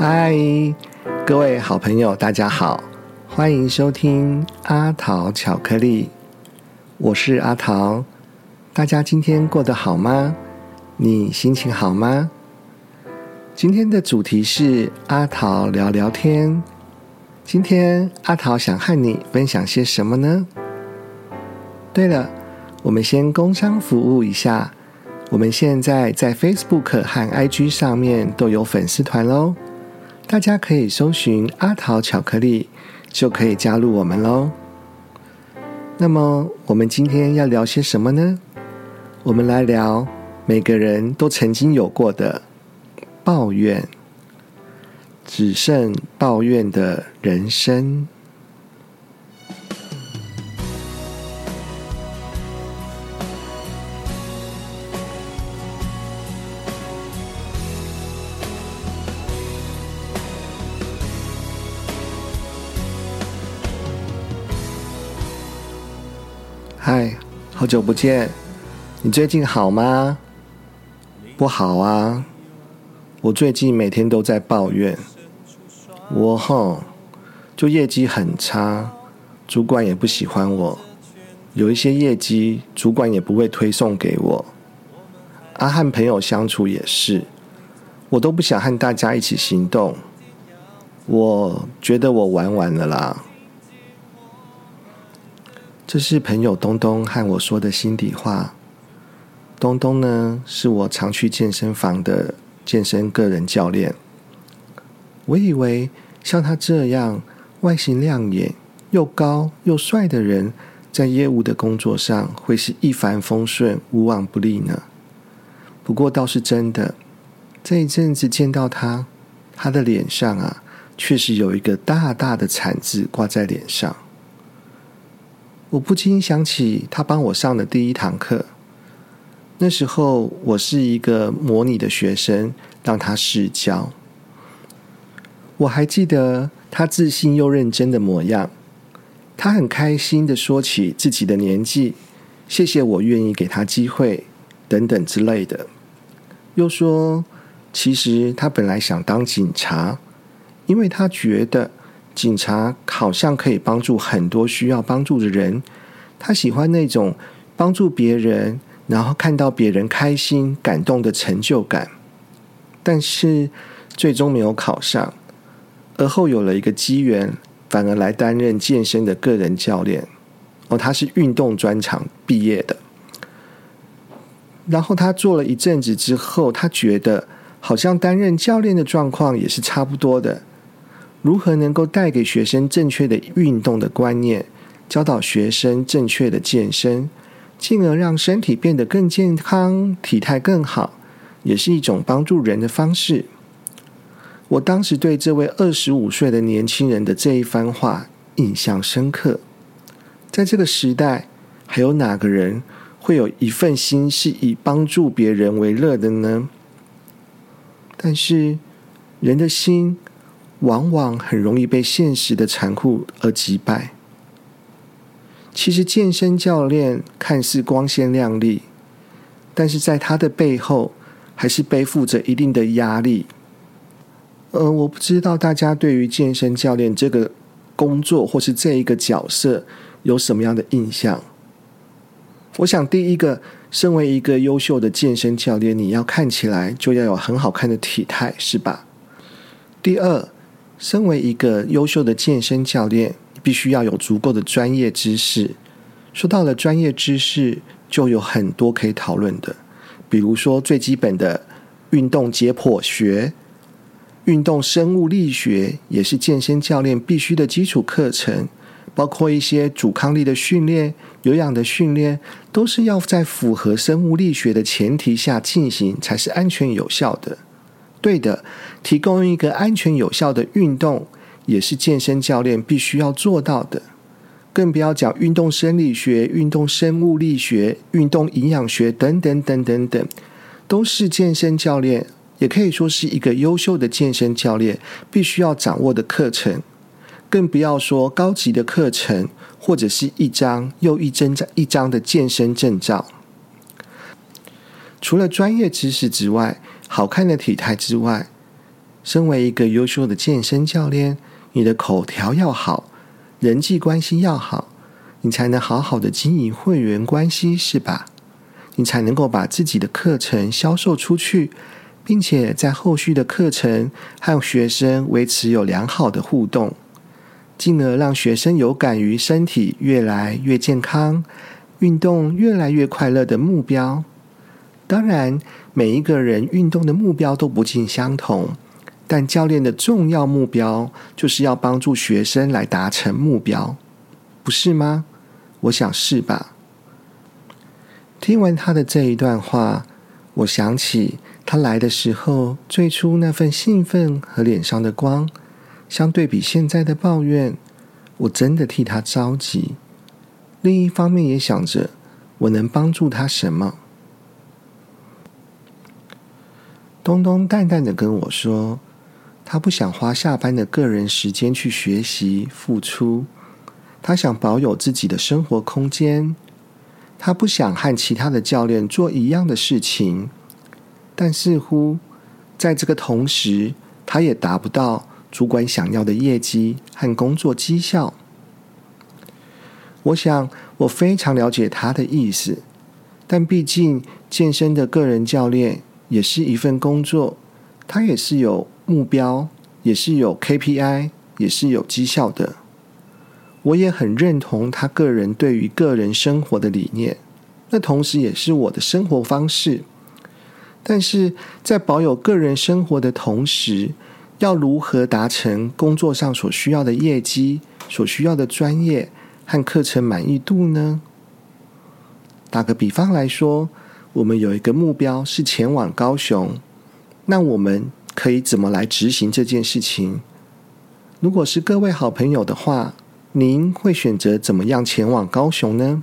嗨，各位好朋友，大家好，欢迎收听阿桃巧克力，我是阿桃。大家今天过得好吗？你心情好吗？今天的主题是阿桃聊聊天。今天阿桃想和你分享些什么呢？对了，我们先工商服务一下。我们现在在 Facebook 和 IG 上面都有粉丝团喽，大家可以搜寻阿桃巧克力，就可以加入我们喽。那么我们今天要聊些什么呢？我们来聊每个人都曾经有过的抱怨，只剩抱怨的人生。嗨，好久不见，你最近好吗？不好啊，我最近每天都在抱怨，我吼，就业绩很差，主管也不喜欢我，有一些业绩主管也不会推送给我，阿和朋友相处也是，我都不想和大家一起行动，我觉得我玩完了啦。这是朋友东东和我说的心底话。东东呢，是我常去健身房的健身个人教练。我以为像他这样外形亮眼、又高又帅的人，在业务的工作上会是一帆风顺、无往不利呢。不过倒是真的，这一阵子见到他，他的脸上啊，确实有一个大大的惨字挂在脸上。我不禁想起他帮我上的第一堂课。那时候我是一个模拟的学生，让他试教。我还记得他自信又认真的模样。他很开心的说起自己的年纪，谢谢我愿意给他机会，等等之类的。又说，其实他本来想当警察，因为他觉得。警察好像可以帮助很多需要帮助的人，他喜欢那种帮助别人，然后看到别人开心、感动的成就感。但是最终没有考上，而后有了一个机缘，反而来担任健身的个人教练。哦，他是运动专场毕业的。然后他做了一阵子之后，他觉得好像担任教练的状况也是差不多的。如何能够带给学生正确的运动的观念，教导学生正确的健身，进而让身体变得更健康、体态更好，也是一种帮助人的方式。我当时对这位二十五岁的年轻人的这一番话印象深刻。在这个时代，还有哪个人会有一份心是以帮助别人为乐的呢？但是人的心。往往很容易被现实的残酷而击败。其实，健身教练看似光鲜亮丽，但是在他的背后，还是背负着一定的压力。呃，我不知道大家对于健身教练这个工作或是这一个角色有什么样的印象。我想，第一个，身为一个优秀的健身教练，你要看起来就要有很好看的体态，是吧？第二。身为一个优秀的健身教练，必须要有足够的专业知识。说到了专业知识，就有很多可以讨论的，比如说最基本的运动解剖学、运动生物力学，也是健身教练必须的基础课程。包括一些阻抗力的训练、有氧的训练，都是要在符合生物力学的前提下进行，才是安全有效的。对的，提供一个安全有效的运动，也是健身教练必须要做到的。更不要讲运动生理学、运动生物力学、运动营养学等等等等等，都是健身教练，也可以说是一个优秀的健身教练必须要掌握的课程。更不要说高级的课程，或者是一张又一张一张的健身证照。除了专业知识之外，好看的体态之外，身为一个优秀的健身教练，你的口条要好，人际关系要好，你才能好好的经营会员关系，是吧？你才能够把自己的课程销售出去，并且在后续的课程和学生维持有良好的互动，进而让学生有感于身体越来越健康、运动越来越快乐的目标。当然，每一个人运动的目标都不尽相同，但教练的重要目标就是要帮助学生来达成目标，不是吗？我想是吧。听完他的这一段话，我想起他来的时候最初那份兴奋和脸上的光，相对比现在的抱怨，我真的替他着急。另一方面也想着我能帮助他什么。东东淡淡的跟我说，他不想花下班的个人时间去学习付出，他想保有自己的生活空间。他不想和其他的教练做一样的事情，但似乎在这个同时，他也达不到主管想要的业绩和工作绩效。我想，我非常了解他的意思，但毕竟健身的个人教练也是一份工作，他也是有目标，也是有 KPI，也是有绩效的。我也很认同他个人对于个人生活的理念，那同时也是我的生活方式。但是在保有个人生活的同时，要如何达成工作上所需要的业绩、所需要的专业和课程满意度呢？打个比方来说，我们有一个目标是前往高雄，那我们可以怎么来执行这件事情？如果是各位好朋友的话。您会选择怎么样前往高雄呢？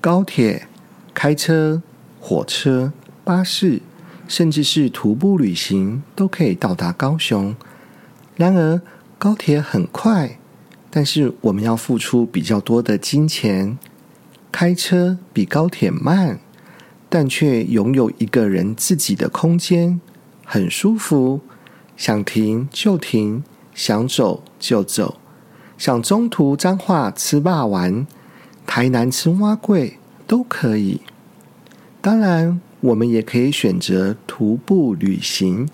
高铁、开车、火车、巴士，甚至是徒步旅行，都可以到达高雄。然而，高铁很快，但是我们要付出比较多的金钱。开车比高铁慢，但却拥有一个人自己的空间，很舒服，想停就停，想走就走。想中途彰化吃霸丸，台南吃蛙贵都可以。当然，我们也可以选择徒步旅行，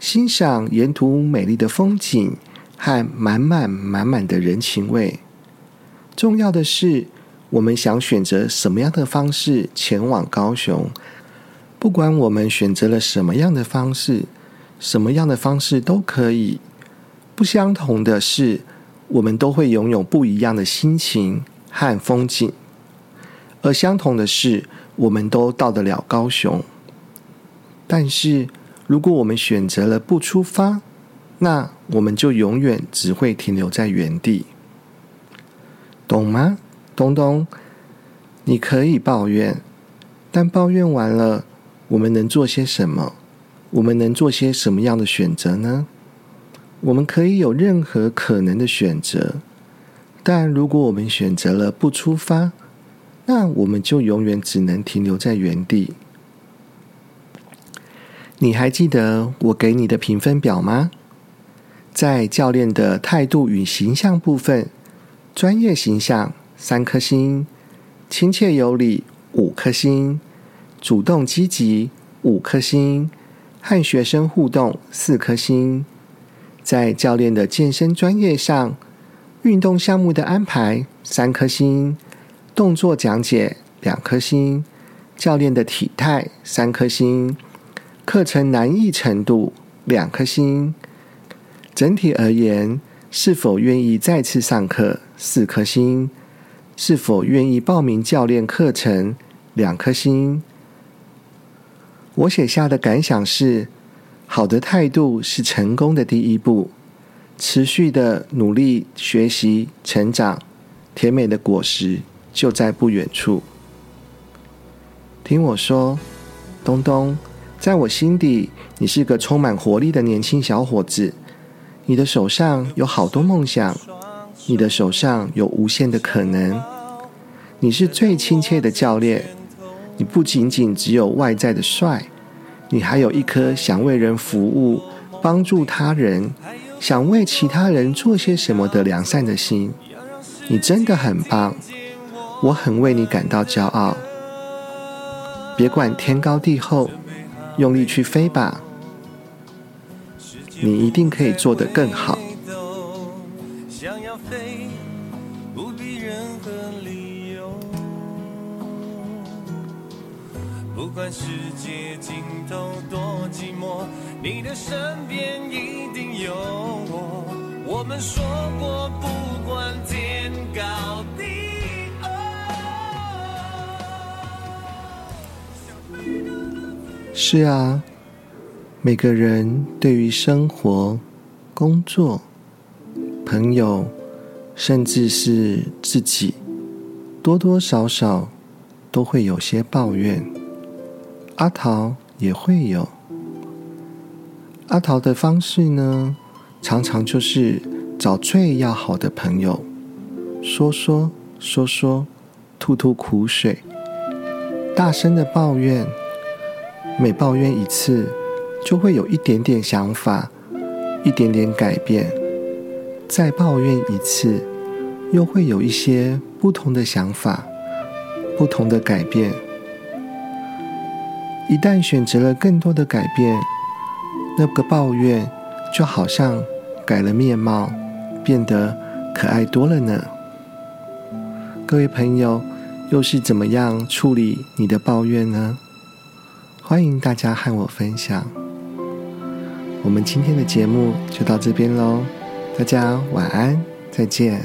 欣赏沿途美丽的风景和满满满满的人情味。重要的是，我们想选择什么样的方式前往高雄？不管我们选择了什么样的方式，什么样的方式都可以。不相同的是。我们都会拥有不一样的心情和风景，而相同的是，我们都到得了高雄。但是，如果我们选择了不出发，那我们就永远只会停留在原地，懂吗？东东，你可以抱怨，但抱怨完了，我们能做些什么？我们能做些什么样的选择呢？我们可以有任何可能的选择，但如果我们选择了不出发，那我们就永远只能停留在原地。你还记得我给你的评分表吗？在教练的态度与形象部分，专业形象三颗星，亲切有礼五颗星，主动积极五颗星，和学生互动四颗星。在教练的健身专业上，运动项目的安排三颗星，动作讲解两颗星，教练的体态三颗星，课程难易程度两颗星。整体而言，是否愿意再次上课四颗星，是否愿意报名教练课程两颗星。我写下的感想是。好的态度是成功的第一步，持续的努力学习成长，甜美的果实就在不远处。听我说，东东，在我心底，你是个充满活力的年轻小伙子。你的手上有好多梦想，你的手上有无限的可能。你是最亲切的教练，你不仅仅只有外在的帅。你还有一颗想为人服务、帮助他人、想为其他人做些什么的良善的心，你真的很棒，我很为你感到骄傲。别管天高地厚，用力去飞吧，你一定可以做得更好。不必任何理由。不管世界尽头多寂寞，你的身边一定有我。我们说过，不管天高地厚。是啊，每个人对于生活、工作、朋友，甚至是自己，多多少少都会有些抱怨。阿桃也会有，阿桃的方式呢，常常就是找最要好的朋友，说说说说，吐吐苦水，大声的抱怨，每抱怨一次，就会有一点点想法，一点点改变，再抱怨一次，又会有一些不同的想法，不同的改变。一旦选择了更多的改变，那个抱怨就好像改了面貌，变得可爱多了呢。各位朋友，又是怎么样处理你的抱怨呢？欢迎大家和我分享。我们今天的节目就到这边喽，大家晚安，再见。